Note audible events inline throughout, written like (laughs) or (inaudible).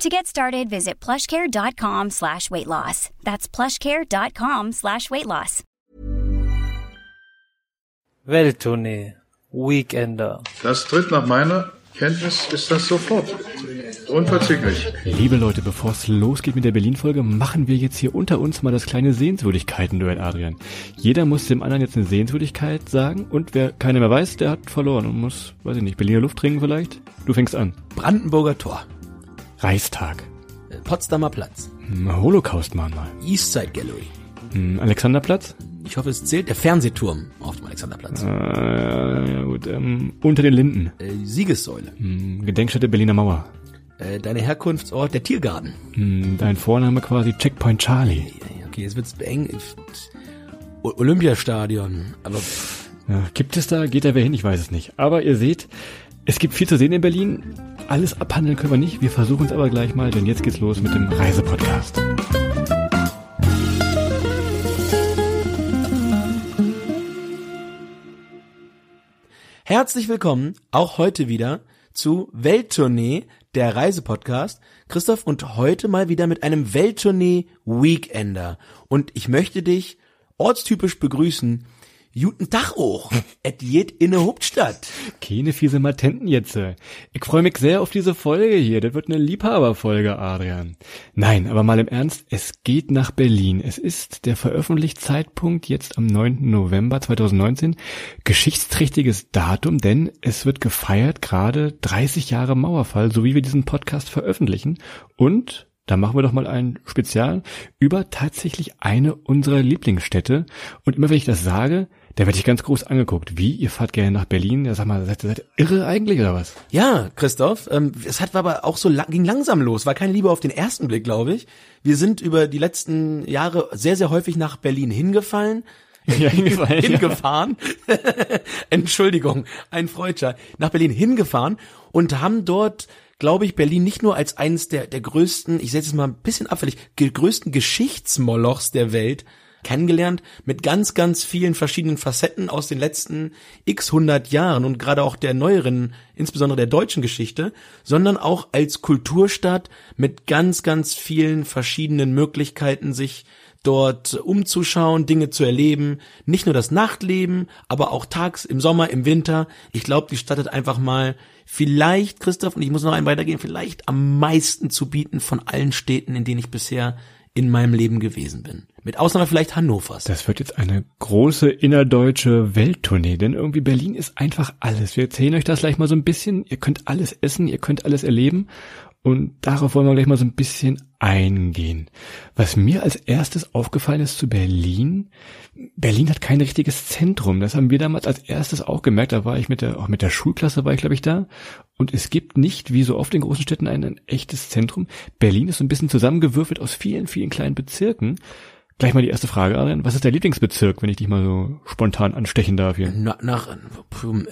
To get started, visit plushcare.com slash weight loss. That's plushcare.com slash weight loss. Welttournee. Weekender. Das tritt nach meiner Kenntnis ist das sofort. Unverzüglich. Liebe Leute, bevor es losgeht mit der Berlin-Folge, machen wir jetzt hier unter uns mal das kleine Sehenswürdigkeiten-Duell, Adrian. Jeder muss dem anderen jetzt eine Sehenswürdigkeit sagen und wer keine mehr weiß, der hat verloren und muss, weiß ich nicht, Berliner Luft trinken vielleicht? Du fängst an. Brandenburger Tor. Reichstag. Potsdamer Platz. Hm, Holocaust-Mahnmal. Eastside Gallery. Hm, Alexanderplatz? Ich hoffe, es zählt der Fernsehturm auf dem Alexanderplatz. Äh, ja gut, ähm, unter den Linden. Äh, Siegessäule. Hm, Gedenkstätte Berliner Mauer. Äh, deine Herkunftsort, der Tiergarten. Dein Vorname quasi Checkpoint Charlie. Okay, jetzt wird's eng. Olympiastadion. Aber Ja, gibt es da, geht da wer hin? Ich weiß es nicht. Aber ihr seht, es gibt viel zu sehen in Berlin. Alles abhandeln können wir nicht. Wir versuchen es aber gleich mal, denn jetzt geht's los mit dem Reisepodcast. Herzlich willkommen, auch heute wieder, zu Welttournee, der Reisepodcast. Christoph und heute mal wieder mit einem Welttournee Weekender. Und ich möchte dich ortstypisch begrüßen. Guten Tag auch. Et jet in der Hauptstadt. Keine fiese Matenten jetzt. äh. Ich freue mich sehr auf diese Folge hier. Das wird eine Liebhaberfolge, Adrian. Nein, aber mal im Ernst, es geht nach Berlin. Es ist der Veröffentlichzeitpunkt jetzt am 9. November 2019. Geschichtsträchtiges Datum, denn es wird gefeiert gerade 30 Jahre Mauerfall, so wie wir diesen Podcast veröffentlichen. Und da machen wir doch mal ein Spezial über tatsächlich eine unserer Lieblingsstädte. Und immer wenn ich das sage, da werde ich ganz groß angeguckt. Wie, ihr fahrt gerne nach Berlin? Ja, sag mal, seid, seid ihr irre eigentlich oder was? Ja, Christoph, ähm, es hat aber auch so lang, ging langsam los, war keine Liebe auf den ersten Blick, glaube ich. Wir sind über die letzten Jahre sehr, sehr häufig nach Berlin hingefallen. (laughs) Ja, hingefallen, ja. hingefahren. (laughs) Entschuldigung, ein Freudscher. Nach Berlin hingefahren und haben dort, glaube ich, Berlin nicht nur als eines der, der größten, ich setze es mal ein bisschen abfällig, größten Geschichtsmolochs der Welt kennengelernt, mit ganz, ganz vielen verschiedenen Facetten aus den letzten x hundert Jahren und gerade auch der neueren, insbesondere der deutschen Geschichte, sondern auch als Kulturstadt mit ganz, ganz vielen verschiedenen Möglichkeiten, sich dort umzuschauen, Dinge zu erleben, nicht nur das Nachtleben, aber auch tags im Sommer, im Winter. Ich glaube, die Stadt hat einfach mal vielleicht, Christoph, und ich muss noch einen weitergehen, vielleicht am meisten zu bieten von allen Städten, in denen ich bisher in meinem Leben gewesen bin. Mit Ausnahme vielleicht Hannovers. Das wird jetzt eine große innerdeutsche Welttournee, denn irgendwie Berlin ist einfach alles. Wir erzählen euch das gleich mal so ein bisschen. Ihr könnt alles essen, ihr könnt alles erleben. Und darauf wollen wir gleich mal so ein bisschen eingehen. Was mir als erstes aufgefallen ist zu Berlin, Berlin hat kein richtiges Zentrum. Das haben wir damals als erstes auch gemerkt. Da war ich mit der, auch mit der Schulklasse war ich, glaube ich, da. Und es gibt nicht, wie so oft in großen Städten, ein, ein echtes Zentrum. Berlin ist so ein bisschen zusammengewürfelt aus vielen, vielen kleinen Bezirken. Gleich mal die erste Frage, Adrian. Was ist der Lieblingsbezirk, wenn ich dich mal so spontan anstechen darf hier? Na, nach,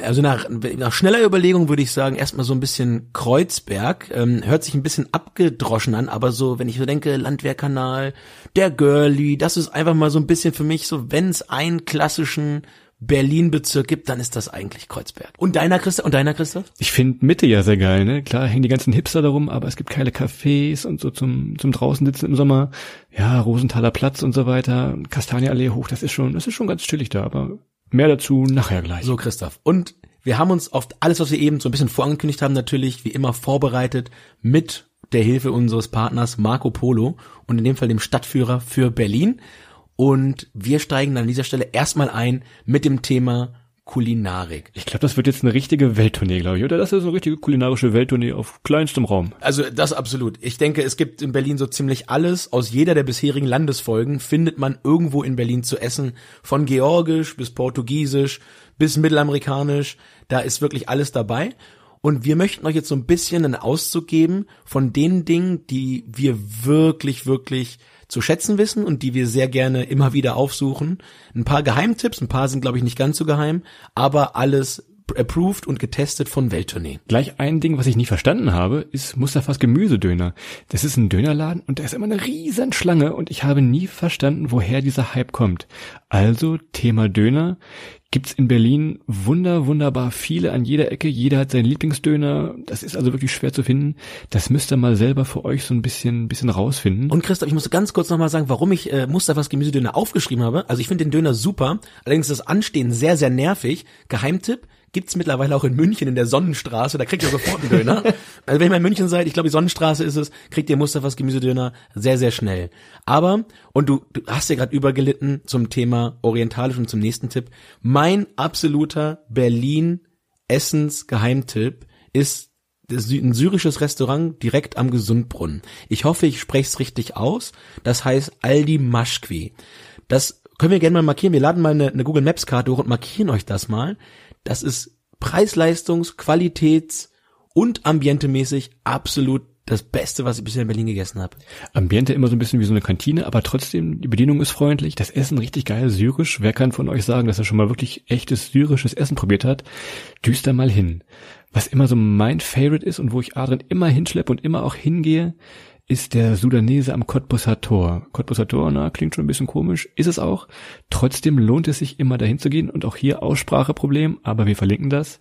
also nach, nach schneller Überlegung würde ich sagen, erstmal so ein bisschen Kreuzberg. Ähm, hört sich ein bisschen abgedroschen an, aber so, wenn ich so denke, Landwehrkanal, der Girlie, das ist einfach mal so ein bisschen für mich so, wenn es einen klassischen Berlin-Bezirk gibt, dann ist das eigentlich Kreuzberg. Und deiner Christoph? Und deiner Christoph? Ich finde Mitte ja sehr geil, ne? Klar hängen die ganzen Hipster darum, aber es gibt geile Cafés und so zum, zum draußen sitzen im Sommer. Ja, Rosenthaler Platz und so weiter, Kastanienallee hoch, das ist schon, das ist schon ganz chillig da, aber mehr dazu nachher gleich. So, Christoph. Und wir haben uns auf alles, was wir eben so ein bisschen vorangekündigt haben, natürlich wie immer vorbereitet mit der Hilfe unseres Partners Marco Polo und in dem Fall dem Stadtführer für Berlin. Und wir steigen an dieser Stelle erstmal ein mit dem Thema Kulinarik. Ich glaube, das wird jetzt eine richtige Welttournee, glaube ich, oder? Das ist eine richtige kulinarische Welttournee auf kleinstem Raum. Also das absolut. Ich denke, es gibt in Berlin so ziemlich alles. Aus jeder der bisherigen Landesfolgen findet man irgendwo in Berlin zu essen. Von Georgisch bis Portugiesisch bis Mittelamerikanisch. Da ist wirklich alles dabei. Und wir möchten euch jetzt so ein bisschen einen Auszug geben von den Dingen, die wir wirklich, wirklich zu schätzen wissen und die wir sehr gerne immer wieder aufsuchen. Ein paar Geheimtipps, ein paar sind glaube ich nicht ganz so geheim, aber alles approved und getestet von Welttournee. Gleich ein Ding, was ich nie verstanden habe, ist Mustafas Gemüsedöner. Das ist ein Dönerladen und da ist immer eine riesen Schlange und ich habe nie verstanden, woher dieser Hype kommt. Also Thema Döner gibt's in Berlin wunder, wunderbar viele an jeder Ecke. Jeder hat seinen Lieblingsdöner. Das ist also wirklich schwer zu finden. Das müsst ihr mal selber für euch so ein bisschen, bisschen rausfinden. Und Christoph, ich muss ganz kurz nochmal sagen, warum ich äh, Mustafas Gemüsedöner aufgeschrieben habe. Also ich finde den Döner super. Allerdings ist das Anstehen sehr, sehr nervig. Geheimtipp, gibt's mittlerweile auch in München in der Sonnenstraße, da kriegt ihr sofort einen Döner. (laughs) also wenn ihr mal in München seid, ich glaube die Sonnenstraße ist es, kriegt ihr Mustafas Gemüsedöner sehr, sehr schnell. Aber, und du, du hast ja gerade übergelitten zum Thema orientalisch und zum nächsten Tipp, mein absoluter Berlin Essens Geheimtipp ist ein syrisches Restaurant direkt am Gesundbrunnen. Ich hoffe, ich spreche es richtig aus. Das heißt Aldi Maschkwi. Das können wir gerne mal markieren. Wir laden mal eine, eine Google Maps Karte hoch und markieren euch das mal. Das ist Preis-Leistungs-, Qualitäts- und Ambientemäßig absolut das Beste, was ich bisher in Berlin gegessen habe. Ambiente immer so ein bisschen wie so eine Kantine, aber trotzdem, die Bedienung ist freundlich, das Essen richtig geil, syrisch. Wer kann von euch sagen, dass er schon mal wirklich echtes syrisches Essen probiert hat? Düst da mal hin. Was immer so mein Favorite ist und wo ich Adrian immer hinschleppe und immer auch hingehe, ist der Sudanese am Cottbusser Tor. Cottbusser Tor, na, klingt schon ein bisschen komisch, ist es auch. Trotzdem lohnt es sich immer dahin zu gehen und auch hier Ausspracheproblem, aber wir verlinken das.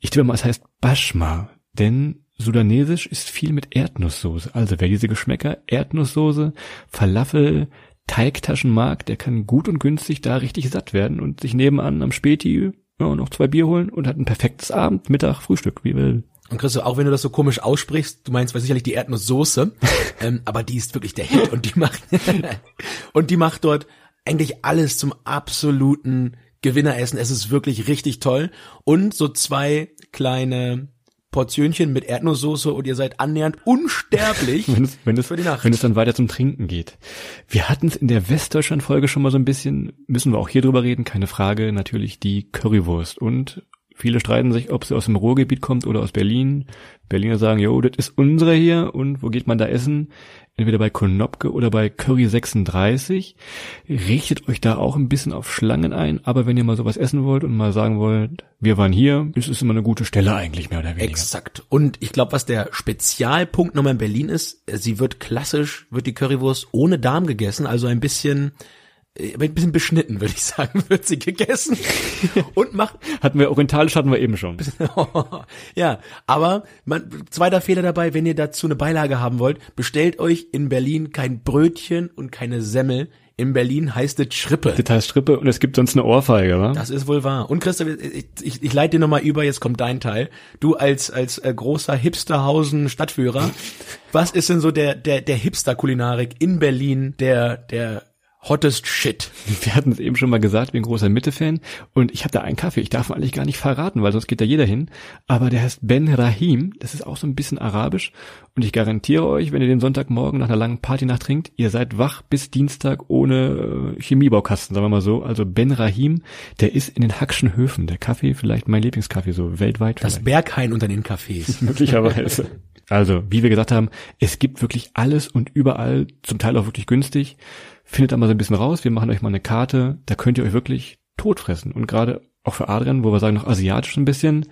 Ich tippe mal, es heißt Bashma, denn Sudanesisch ist viel mit Erdnusssoße. Also wer diese Geschmäcker Erdnusssoße, Falafel, Teigtaschen mag, der kann gut und günstig da richtig satt werden und sich nebenan am Späti ja, noch zwei Bier holen und hat ein perfektes Abend, Mittag, Frühstück, wie will. Und Christoph, auch wenn du das so komisch aussprichst, du meinst sicherlich die Erdnusssoße, (laughs) ähm, aber die ist wirklich der Hit und die macht (laughs) und die macht dort eigentlich alles zum absoluten Gewinneressen. Es ist wirklich richtig toll und so zwei kleine Portionchen mit Erdnusssoße und ihr seid annähernd unsterblich (laughs) wenn es, wenn es, für die Nacht. Wenn es dann weiter zum Trinken geht. Wir hatten es in der Westdeutschland-Folge schon mal so ein bisschen, müssen wir auch hier drüber reden, keine Frage, natürlich die Currywurst und Viele streiten sich, ob sie aus dem Ruhrgebiet kommt oder aus Berlin. Berliner sagen, jo, das ist unsere hier und wo geht man da essen? Entweder bei Konopke oder bei Curry 36. Richtet euch da auch ein bisschen auf Schlangen ein, aber wenn ihr mal sowas essen wollt und mal sagen wollt, wir waren hier, ist es immer eine gute Stelle eigentlich mehr oder weniger. Exakt. Und ich glaube, was der Spezialpunkt nochmal in Berlin ist, sie wird klassisch, wird die Currywurst ohne Darm gegessen, also ein bisschen ein bisschen beschnitten, würde ich sagen, (laughs) wird sie gegessen und macht. Hatten wir orientalisch hatten wir eben schon. (laughs) ja, aber man, zweiter Fehler dabei, wenn ihr dazu eine Beilage haben wollt, bestellt euch in Berlin kein Brötchen und keine Semmel. In Berlin heißt es Schrippe. Das heißt Schrippe und es gibt sonst eine Ohrfeige, wa? Das ist wohl wahr. Und Christoph, ich, ich, ich leite dir nochmal über, jetzt kommt dein Teil. Du als, als äh, großer Hipsterhausen Stadtführer, was ist denn so der, der, der Hipster-Kulinarik in Berlin, der, der hottest shit. (laughs) Wir hatten es eben schon mal gesagt, ich bin großer Mitte-Fan und ich habe da einen Kaffee. Ich darf ihn eigentlich gar nicht verraten, weil sonst geht da jeder hin. Aber der heißt Ben Rahim. Das ist auch so ein bisschen arabisch und ich garantiere euch, wenn ihr den Sonntagmorgen nach einer langen Partynacht trinkt, ihr seid wach bis Dienstag ohne äh, Chemiebaukasten, sagen wir mal so. Also Ben Rahim, der ist in den Hackschen Höfen. Der Kaffee, vielleicht mein Lieblingskaffee, so weltweit. Das vielleicht. Berghain unter den Cafés. (laughs) Möglicherweise. Also, wie wir gesagt haben, es gibt wirklich alles und überall, zum Teil auch wirklich günstig. Findet da mal so ein bisschen raus. Wir machen euch mal eine Karte. Da könnt ihr euch wirklich totfressen. Und gerade auch für Adrian, wo wir sagen, noch asiatisch ein bisschen.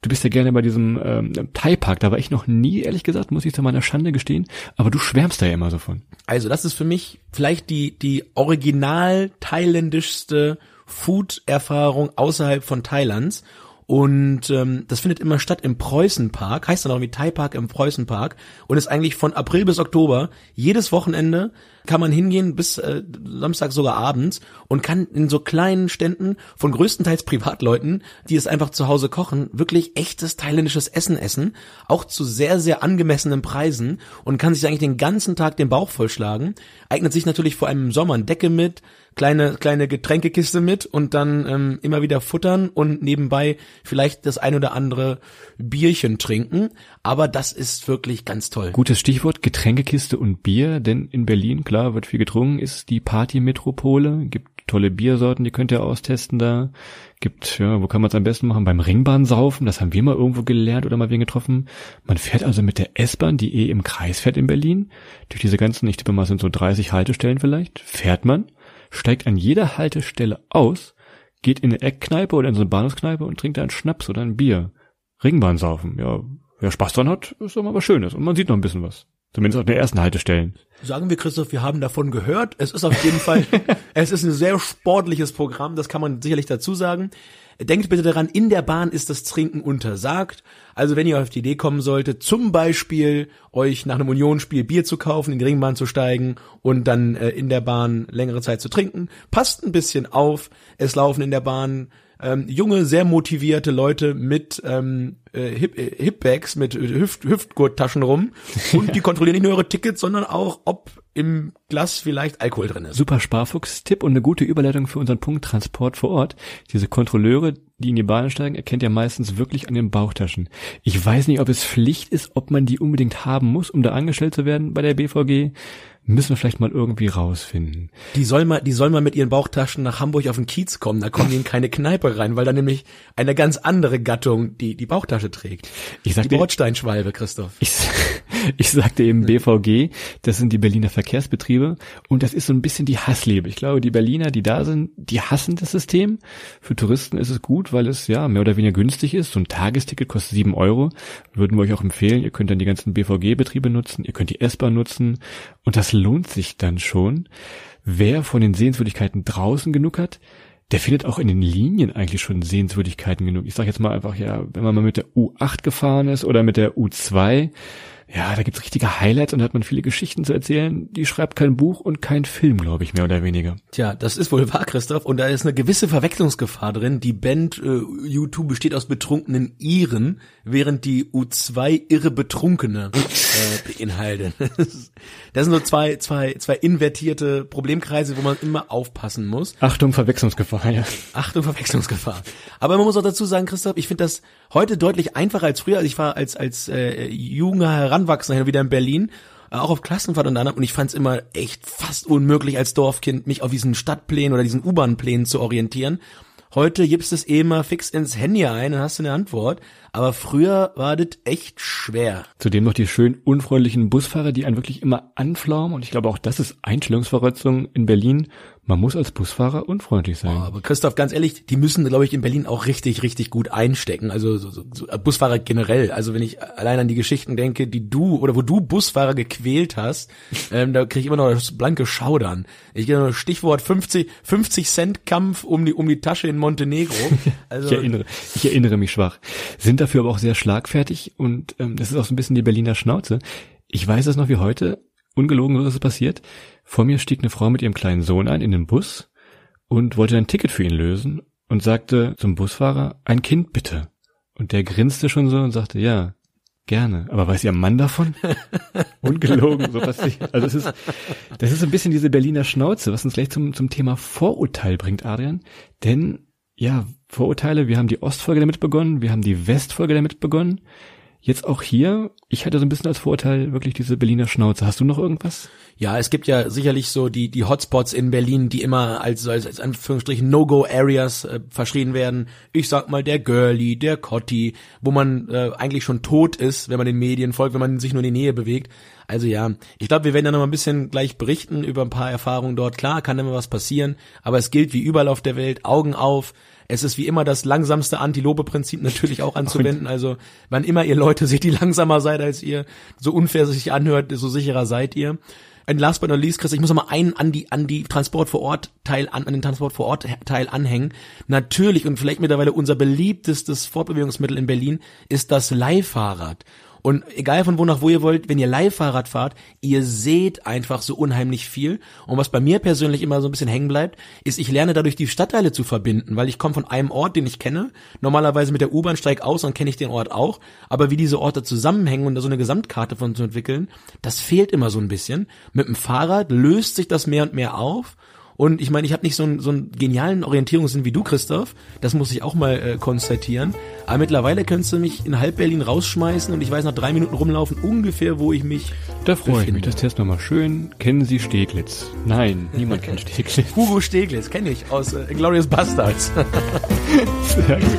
Du bist ja gerne bei diesem ähm, Thai-Park. Da war ich noch nie, ehrlich gesagt, muss ich zu meiner Schande gestehen. Aber du schwärmst da ja immer so von. Also, das ist für mich vielleicht die, die original thailändischste Food-Erfahrung außerhalb von Thailands. Und ähm, das findet immer statt im Preußenpark, heißt dann auch wie Thai Park im Preußenpark und ist eigentlich von April bis Oktober jedes Wochenende kann man hingehen bis äh, Samstag sogar abends und kann in so kleinen Ständen von größtenteils (laughs) Privatleuten, die es einfach zu Hause kochen, wirklich echtes thailändisches Essen essen, auch zu sehr sehr angemessenen Preisen und kann sich eigentlich den ganzen Tag den Bauch vollschlagen. Eignet sich natürlich vor allem im Sommer eine Decke mit, kleine kleine Getränkekiste mit und dann ähm, immer wieder futtern und nebenbei vielleicht das ein oder andere Bierchen trinken. Aber das ist wirklich ganz toll. Gutes Stichwort Getränkekiste und Bier, denn in Berlin, klar, wird viel getrunken, ist die Partymetropole, gibt tolle Biersorten, die könnt ihr austesten da. Gibt, ja, wo kann man es am besten machen? Beim Ringbahnsaufen, das haben wir mal irgendwo gelernt oder mal wen getroffen. Man fährt also mit der S-Bahn, die eh im Kreis fährt in Berlin, durch diese ganzen, ich tippe mal, sind so 30 Haltestellen vielleicht, fährt man, steigt an jeder Haltestelle aus, geht in eine Eckkneipe oder in so eine Bahnhofskneipe und trinkt da einen Schnaps oder ein Bier. Ringbahn saufen, ja, wer Spaß dran hat, ist doch mal was Schönes und man sieht noch ein bisschen was. Zumindest auf den ersten Haltestellen. Sagen wir, Christoph, wir haben davon gehört. Es ist auf jeden Fall, (laughs) es ist ein sehr sportliches Programm, das kann man sicherlich dazu sagen. Denkt bitte daran, in der Bahn ist das Trinken untersagt. Also wenn ihr auf die Idee kommen solltet, zum Beispiel euch nach einem Unionsspiel Bier zu kaufen, in die Ringbahn zu steigen und dann äh, in der Bahn längere Zeit zu trinken, passt ein bisschen auf. Es laufen in der Bahn ähm, junge, sehr motivierte Leute mit ähm, äh, Hip äh, Hipbags, mit Hüft Hüftgurttaschen rum (laughs) und die kontrollieren nicht nur eure Tickets, sondern auch, ob im Glas vielleicht Alkohol drin ist. Super Sparfuchs-Tipp und eine gute Überleitung für unseren Punkt Transport vor Ort. Diese Kontrolleure, die in die Bahn steigen, erkennt ihr meistens wirklich an den Bauchtaschen. Ich weiß nicht, ob es Pflicht ist, ob man die unbedingt haben muss, um da angestellt zu werden bei der BVG müssen wir vielleicht mal irgendwie rausfinden. Die soll mal, die soll mal mit ihren Bauchtaschen nach Hamburg auf den Kiez kommen. Da kommen die in keine Kneipe rein, weil da nämlich eine ganz andere Gattung die die Bauchtasche trägt. Ich sag die Bordsteinschwalbe, Christoph. Ich, (laughs) ich sagte eben BVG, das sind die Berliner Verkehrsbetriebe und das ist so ein bisschen die Hassliebe. Ich glaube, die Berliner, die da sind, die hassen das System. Für Touristen ist es gut, weil es ja mehr oder weniger günstig ist. So ein Tagesticket kostet sieben Euro. Würden wir euch auch empfehlen. Ihr könnt dann die ganzen BVG-Betriebe nutzen, ihr könnt die S-Bahn nutzen und das lohnt sich dann schon. Wer von den Sehenswürdigkeiten draußen genug hat, der findet auch in den Linien eigentlich schon Sehenswürdigkeiten genug. Ich sage jetzt mal einfach, ja, wenn man mal mit der U8 gefahren ist oder mit der U2, ja, da gibt's richtige Highlights und da hat man viele Geschichten zu erzählen. Die schreibt kein Buch und kein Film, glaube ich, mehr oder weniger. Tja, das ist wohl wahr, Christoph. Und da ist eine gewisse Verwechslungsgefahr drin. Die Band äh, U2 besteht aus betrunkenen Iren, während die U2 irre Betrunkene äh, beinhaltet. (laughs) Das sind so zwei, zwei, zwei invertierte Problemkreise, wo man immer aufpassen muss. Achtung, Verwechslungsgefahr, ja. Achtung, Verwechslungsgefahr. Aber man muss auch dazu sagen, Christoph, ich finde das heute deutlich einfacher als früher. Also ich war als, als äh, junger Heranwachsender wieder in Berlin äh, auch auf Klassenfahrt und anderem und ich fand es immer echt fast unmöglich als Dorfkind mich auf diesen Stadtplänen oder diesen U-Bahn-Plänen zu orientieren. Heute gibst es eh mal fix ins Handy ein und hast du eine Antwort. Aber früher war das echt schwer. Zudem noch die schön unfreundlichen Busfahrer, die einen wirklich immer anflaumen. Und ich glaube auch das ist Einstellungsverletzung in Berlin. Man muss als Busfahrer unfreundlich sein. Oh, aber Christoph, ganz ehrlich, die müssen, glaube ich, in Berlin auch richtig, richtig gut einstecken. Also so, so, so, Busfahrer generell. Also wenn ich allein an die Geschichten denke, die du oder wo du Busfahrer gequält hast, (laughs) ähm, da kriege ich immer noch das blanke Schaudern. Ich gehe Stichwort 50, 50 Cent Kampf um die um die Tasche in Montenegro. (laughs) Also, ich erinnere, ich erinnere mich schwach. Sind dafür aber auch sehr schlagfertig und ähm, das ist auch so ein bisschen die Berliner Schnauze. Ich weiß das noch wie heute. Ungelogen, so ist es passiert. Vor mir stieg eine Frau mit ihrem kleinen Sohn ein in den Bus und wollte ein Ticket für ihn lösen und sagte zum Busfahrer, ein Kind bitte. Und der grinste schon so und sagte, ja, gerne. Aber weiß ihr Mann davon? (laughs) Ungelogen, so passiert. Also es ist, das ist ein bisschen diese Berliner Schnauze, was uns gleich zum, zum Thema Vorurteil bringt, Adrian. Denn, ja, Vorurteile, wir haben die Ostfolge damit begonnen, wir haben die Westfolge damit begonnen. Jetzt auch hier, ich hatte so ein bisschen als Vorurteil wirklich diese Berliner Schnauze. Hast du noch irgendwas? Ja, es gibt ja sicherlich so die die Hotspots in Berlin, die immer als als, als Anführungsstrichen No-Go-Areas äh, verschrien werden. Ich sag mal der Girlie, der Cotti, wo man äh, eigentlich schon tot ist, wenn man den Medien folgt, wenn man sich nur in die Nähe bewegt. Also ja, ich glaube, wir werden da noch ein bisschen gleich berichten über ein paar Erfahrungen dort. Klar, kann immer was passieren, aber es gilt wie überall auf der Welt, Augen auf, es ist wie immer das langsamste Antilope-Prinzip natürlich auch (laughs) anzuwenden. Also wann immer ihr Leute seht, die langsamer seid als ihr, so unfair sich anhört, so sicherer seid ihr. Und last but not least, Chris, ich muss noch mal einen an die, an die Transport vor Ort Teil an, an den Transport vor Ort Teil anhängen. Natürlich und vielleicht mittlerweile unser beliebtestes Fortbewegungsmittel in Berlin ist das Leihfahrrad. Und egal von wo nach wo ihr wollt, wenn ihr Leihfahrrad fahrt, ihr seht einfach so unheimlich viel. Und was bei mir persönlich immer so ein bisschen hängen bleibt, ist, ich lerne dadurch die Stadtteile zu verbinden, weil ich komme von einem Ort, den ich kenne. Normalerweise mit der U-Bahn steig aus und kenne ich den Ort auch. Aber wie diese Orte zusammenhängen und da so eine Gesamtkarte von zu entwickeln, das fehlt immer so ein bisschen. Mit dem Fahrrad löst sich das mehr und mehr auf Und ich meine, ich habe nicht so einen, so einen genialen Orientierungssinn wie du, Christoph. Das muss ich auch mal äh, konstatieren. Aber mittlerweile könntest du mich in halb Berlin rausschmeißen und ich weiß nach drei Minuten rumlaufen ungefähr, wo ich mich. Da freue ich mich. Das testen wir mal schön. Kennen Sie Steglitz? Nein, (laughs) niemand kennt Steglitz. Hugo Steglitz, kenne ich aus äh, Glorious Bastards. (laughs) Sehr gut.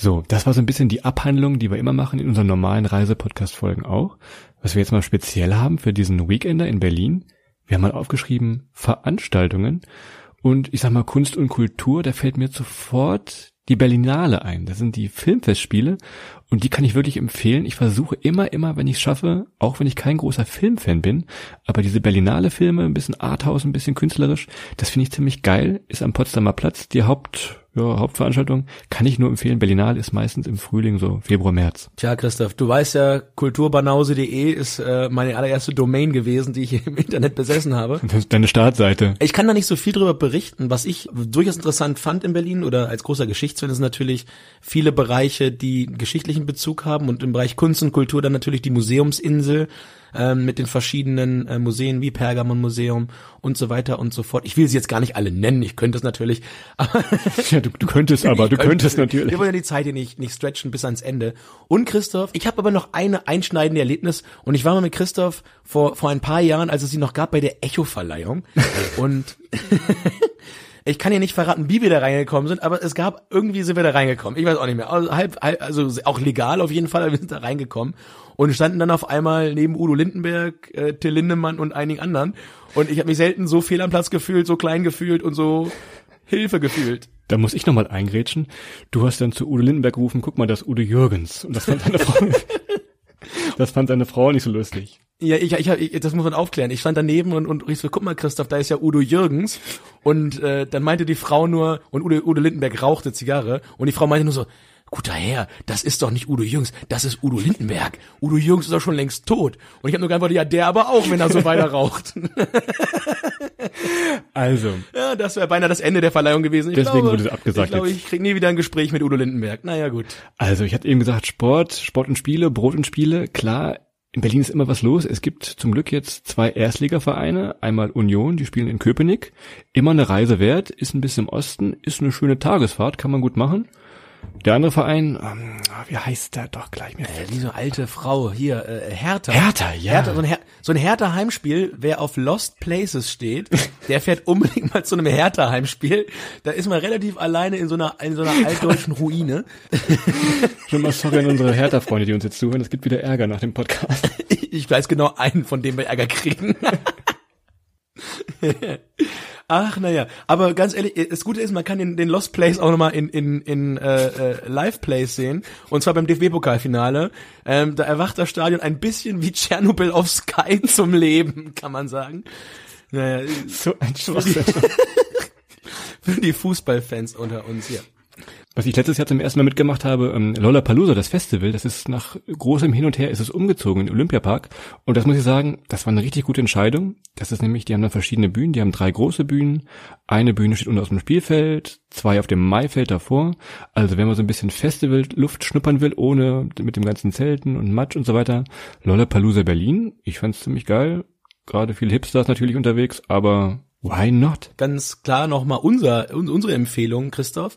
So, das war so ein bisschen die Abhandlung, die wir immer machen in unseren normalen Reisepodcast-Folgen auch. Was wir jetzt mal speziell haben für diesen Weekender in Berlin. Wir haben mal aufgeschrieben Veranstaltungen. Und ich sag mal Kunst und Kultur, da fällt mir sofort die Berlinale ein. Das sind die Filmfestspiele und die kann ich wirklich empfehlen. Ich versuche immer, immer, wenn ich es schaffe, auch wenn ich kein großer Filmfan bin, aber diese Berlinale Filme, ein bisschen Arthouse, ein bisschen künstlerisch, das finde ich ziemlich geil. Ist am Potsdamer Platz die Haupt, ja, Hauptveranstaltung. Kann ich nur empfehlen. Berlinale ist meistens im Frühling, so Februar, März. Tja, Christoph, du weißt ja, kulturbanause.de ist äh, meine allererste Domain gewesen, die ich (laughs) im Internet besessen habe. Das ist deine Startseite. Ich kann da nicht so viel drüber berichten. Was ich durchaus interessant fand in Berlin oder als großer Geschichtsfan ist natürlich viele Bereiche, die einen geschichtlichen Bezug haben und im Bereich Kunst und Kultur dann natürlich die Museumsinsel ähm, mit den verschiedenen äh, Museen wie Pergamon Museum und so weiter und so fort. Ich will sie jetzt gar nicht alle nennen, ich könnte es natürlich, (laughs) Ja, du, du könntest aber, du könnte- könntest natürlich. Wir wollen ja die Zeit hier nicht, nicht stretchen bis ans Ende. Und Christoph, ich habe aber noch eine einschneidende Erlebnis und ich war mal mit Christoph vor, vor ein paar Jahren, als es sie noch gab, bei der Echo-Verleihung. (laughs) und (laughs) ich kann ja nicht verraten, wie wir da reingekommen sind, aber es gab, irgendwie sind wir da reingekommen. Ich weiß auch nicht mehr. Also, halb, halb, also auch legal auf jeden Fall, aber wir sind da reingekommen und standen dann auf einmal neben Udo Lindenberg, äh, Till Lindemann und einigen anderen. Und ich habe mich selten so fehl am Platz gefühlt, so klein gefühlt und so Hilfe gefühlt. Da muss ich nochmal eingrätschen. Du hast dann zu Udo Lindenberg gerufen, guck mal, das ist Udo Jürgens. Und das fand seine Frau, (laughs) das fand seine Frau nicht so lustig. Ja, ich, ich, ich, das muss man aufklären. Ich stand daneben und, und rief so, guck mal, Christoph, da ist ja Udo Jürgens. Und äh, dann meinte die Frau nur, und Udo, Udo Lindenberg rauchte Zigarre, und die Frau meinte nur so, guter Herr, das ist doch nicht Udo Jürgens, das ist Udo Lindenberg. Udo Jürgens ist doch schon längst tot. Und ich habe nur geantwortet, ja, der aber auch, wenn er so weiter raucht. (laughs) Also, ja, das wäre beinahe das Ende der Verleihung gewesen. Ich Deswegen glaube, wurde es abgesagt Ich glaube, ich krieg nie wieder ein Gespräch mit Udo Lindenberg. Naja, gut. also ich hatte eben gesagt, Sport, Sport und Spiele, Brot und Spiele. Klar, in Berlin ist immer was los. Es gibt zum Glück jetzt zwei Erstligavereine. Einmal Union, die spielen in Köpenick. Immer eine Reise wert, ist ein bisschen im Osten, ist eine schöne Tagesfahrt, kann man gut machen. Der andere Verein, ähm, wie heißt der doch gleich mir? Äh, eine alte Frau hier, äh, Hertha. Hertha, ja. Hertha, so, ein Her so ein Hertha-Heimspiel, wer auf Lost Places steht, (laughs) der fährt unbedingt mal zu einem Hertha-Heimspiel. Da ist man relativ alleine in so einer, in so einer altdeutschen Ruine. Schon mal sorry an unsere Hertha-Freunde, die uns jetzt zuhören. Es gibt wieder Ärger nach dem Podcast. (laughs) Ich weiß genau einen, von dem wir Ärger kriegen. (laughs) Ach, naja. Aber ganz ehrlich, das Gute ist, man kann den, den Lost Place auch nochmal in, in, in äh, äh, Live-Plays sehen. Und zwar beim DFB-Pokalfinale. Ähm, da erwacht das Stadion ein bisschen wie Tschernobyl auf Sky (laughs) zum Leben, kann man sagen. Naja, So ein Schwachsinn. (laughs) für die Fußballfans unter uns hier. Was ich letztes Jahr zum ersten Mal mitgemacht habe, ähm, Lollapalooza, das Festival, das ist nach großem Hin und Her, ist es umgezogen in Olympiapark. Und das muss ich sagen, das war eine richtig gute Entscheidung. Das ist nämlich, die haben dann verschiedene Bühnen, die haben drei große Bühnen. Eine Bühne steht unten aus dem Spielfeld, zwei auf dem Maifeld davor. Also wenn man so ein bisschen Festival-Luft schnuppern will, ohne mit dem ganzen Zelten und Matsch und so weiter, Lollapalooza Berlin. Ich fand's ziemlich geil. Gerade viele Hipsters natürlich unterwegs, aber why not? Ganz klar nochmal unser, un- unsere Empfehlung, Christoph.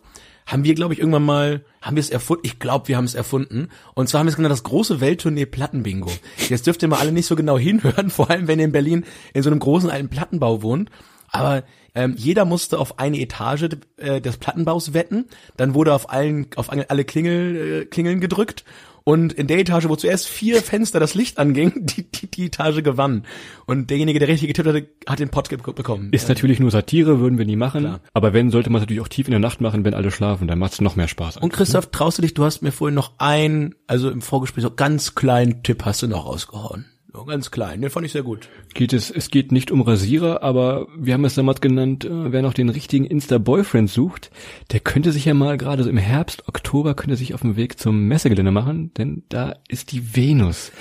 Haben wir, glaube ich, irgendwann mal, haben wir es erfunden? Ich glaube, wir haben es erfunden. Und zwar haben wir es genannt, das große Welttournee Plattenbingo. Jetzt dürft ihr mal alle nicht so genau (laughs) hinhören, vor allem wenn ihr in Berlin in so einem großen alten Plattenbau wohnt. Aber ähm, jeder musste auf eine Etage äh, des Plattenbaus wetten. Dann wurde auf allen auf alle Klingel, äh, Klingeln gedrückt und in der Etage, wo zuerst vier Fenster das Licht anging, (laughs) die, die, die Etage gewann. Und derjenige, der richtig getippt hatte, hat den Pot bekommen. Ist natürlich nur Satire, würden wir nie machen. Klar. Aber wenn, sollte man es natürlich auch tief in der Nacht machen, wenn alle schlafen, dann macht es noch mehr Spaß. Und Christoph, ne? traust du dich, du hast mir vorhin noch ein, also im Vorgespräch so ganz kleinen Tipp hast du noch rausgehauen. Ganz klein, den fand ich sehr gut. Geht es, es geht nicht um Rasierer, aber wir haben es damals genannt, äh, wer noch den richtigen Insta-Boyfriend sucht, der könnte sich ja mal gerade so im Herbst, Oktober, könnte sich auf dem Weg zum Messegelände machen, denn da ist die Venus.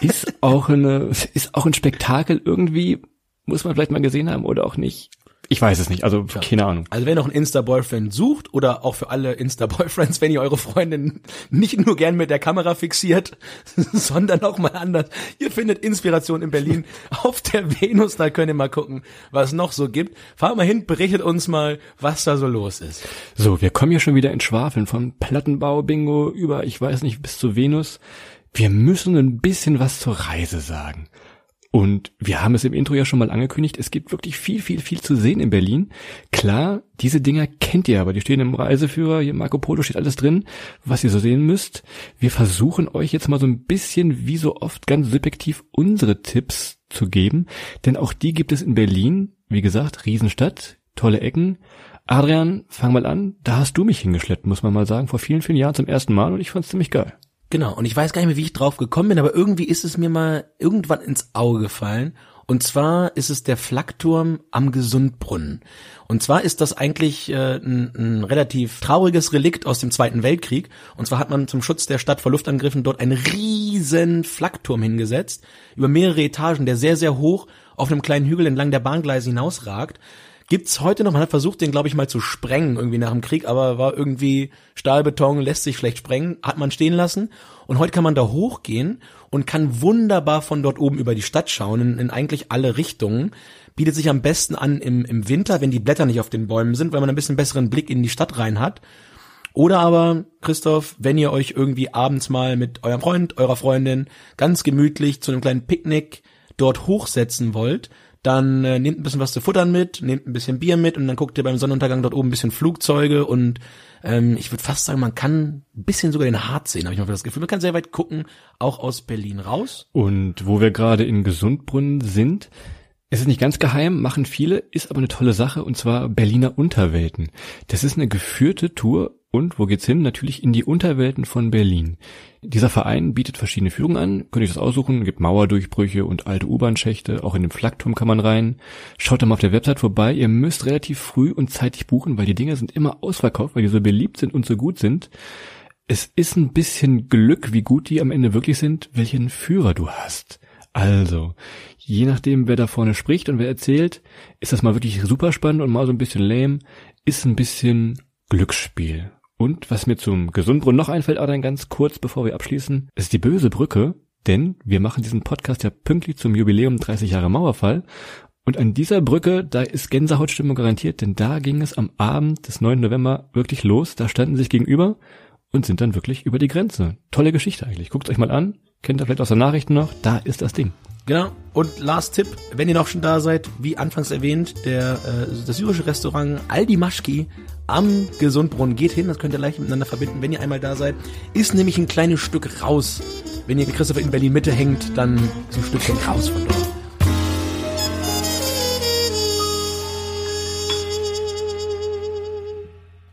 Ist auch eine, (laughs) ist auch ein Spektakel irgendwie, muss man vielleicht mal gesehen haben oder auch nicht. Ich weiß es nicht, also ja. keine Ahnung. Also wer noch einen Insta-Boyfriend sucht oder auch für alle Insta-Boyfriends, wenn ihr eure Freundin nicht nur gern mit der Kamera fixiert, (laughs) sondern auch mal anders. Ihr findet Inspiration in Berlin (laughs) auf der Venus, da könnt ihr mal gucken, was noch so gibt. Fahrt mal hin, berichtet uns mal, was da so los ist. So, wir kommen ja schon wieder in Schwafeln von Plattenbau-Bingo über, ich weiß nicht, bis zu Venus. Wir müssen ein bisschen was zur Reise sagen. Und wir haben es im Intro ja schon mal angekündigt, es gibt wirklich viel, viel, viel zu sehen in Berlin. Klar, diese Dinger kennt ihr aber, die stehen im Reiseführer, hier Marco Polo steht alles drin, was ihr so sehen müsst. Wir versuchen euch jetzt mal so ein bisschen, wie so oft, ganz subjektiv unsere Tipps zu geben, denn auch die gibt es in Berlin. Wie gesagt, Riesenstadt, tolle Ecken. Adrian, fang mal an, da hast du mich hingeschleppt, muss man mal sagen, vor vielen, vielen Jahren zum ersten Mal und ich fand's ziemlich geil. Genau, und ich weiß gar nicht mehr, wie ich drauf gekommen bin, aber irgendwie ist es mir mal irgendwann ins Auge gefallen. Und zwar ist es der Flakturm am Gesundbrunnen. Und zwar ist das eigentlich äh, ein, ein relativ trauriges Relikt aus dem Zweiten Weltkrieg. Und zwar hat man zum Schutz der Stadt vor Luftangriffen dort einen riesen Flakturm hingesetzt, über mehrere Etagen, der sehr, sehr hoch auf einem kleinen Hügel entlang der Bahngleise hinausragt gibt's heute noch. Man hat versucht, den glaube ich mal zu sprengen irgendwie nach dem Krieg, aber war irgendwie Stahlbeton, lässt sich schlecht sprengen, hat man stehen lassen. Und heute kann man da hochgehen und kann wunderbar von dort oben über die Stadt schauen, in, in eigentlich alle Richtungen. Bietet sich am besten an im, im Winter, wenn die Blätter nicht auf den Bäumen sind, weil man ein bisschen besseren Blick in die Stadt rein hat. Oder aber, Christoph, wenn ihr euch irgendwie abends mal mit eurem Freund, eurer Freundin ganz gemütlich zu einem kleinen Picknick dort hochsetzen wollt, dann äh, nehmt ein bisschen was zu futtern mit, nehmt ein bisschen Bier mit und dann guckt ihr beim Sonnenuntergang dort oben ein bisschen Flugzeuge und ähm, ich würde fast sagen, man kann ein bisschen sogar den Hart sehen, habe ich mal das Gefühl. Man kann sehr weit gucken, auch aus Berlin raus. Und wo wir gerade in Gesundbrunnen sind, es ist nicht ganz geheim, machen viele, ist aber eine tolle Sache und zwar Berliner Unterwelten. Das ist eine geführte Tour und wo geht's hin? Natürlich in die Unterwelten von Berlin. Dieser Verein bietet verschiedene Führungen an, könnt ihr das aussuchen, gibt Mauerdurchbrüche und alte U-Bahn-Schächte, auch in den Flakturm kann man rein. Schaut da mal auf der Website vorbei, ihr müsst relativ früh und zeitig buchen, weil die Dinge sind immer ausverkauft, weil die so beliebt sind und so gut sind. Es ist ein bisschen Glück, wie gut die am Ende wirklich sind, welchen Führer du hast. Also, je nachdem, wer da vorne spricht und wer erzählt, ist das mal wirklich super spannend und mal so ein bisschen lame, ist ein bisschen Glücksspiel. Und was mir zum Gesundbrunnen noch einfällt, Adrian, ganz kurz, bevor wir abschließen, ist die böse Brücke, denn wir machen diesen Podcast ja pünktlich zum Jubiläum 30 Jahre Mauerfall. Und an dieser Brücke, da ist Gänsehautstimmung garantiert, denn da ging es am Abend des 9. November wirklich los. Da standen sich gegenüber und sind dann wirklich über die Grenze. Tolle Geschichte eigentlich. Guckt euch mal an. Kennt ihr vielleicht aus den Nachrichten noch? Da ist das Ding. Genau. Und last Tipp, wenn ihr noch schon da seid, wie anfangs erwähnt, der äh, das syrische Restaurant Aldi Maschki am Gesundbrunnen geht hin, das könnt ihr leicht miteinander verbinden, wenn ihr einmal da seid, ist nämlich ein kleines Stück raus. Wenn ihr Christopher in Berlin Mitte hängt, dann ist ein Stückchen raus von dort.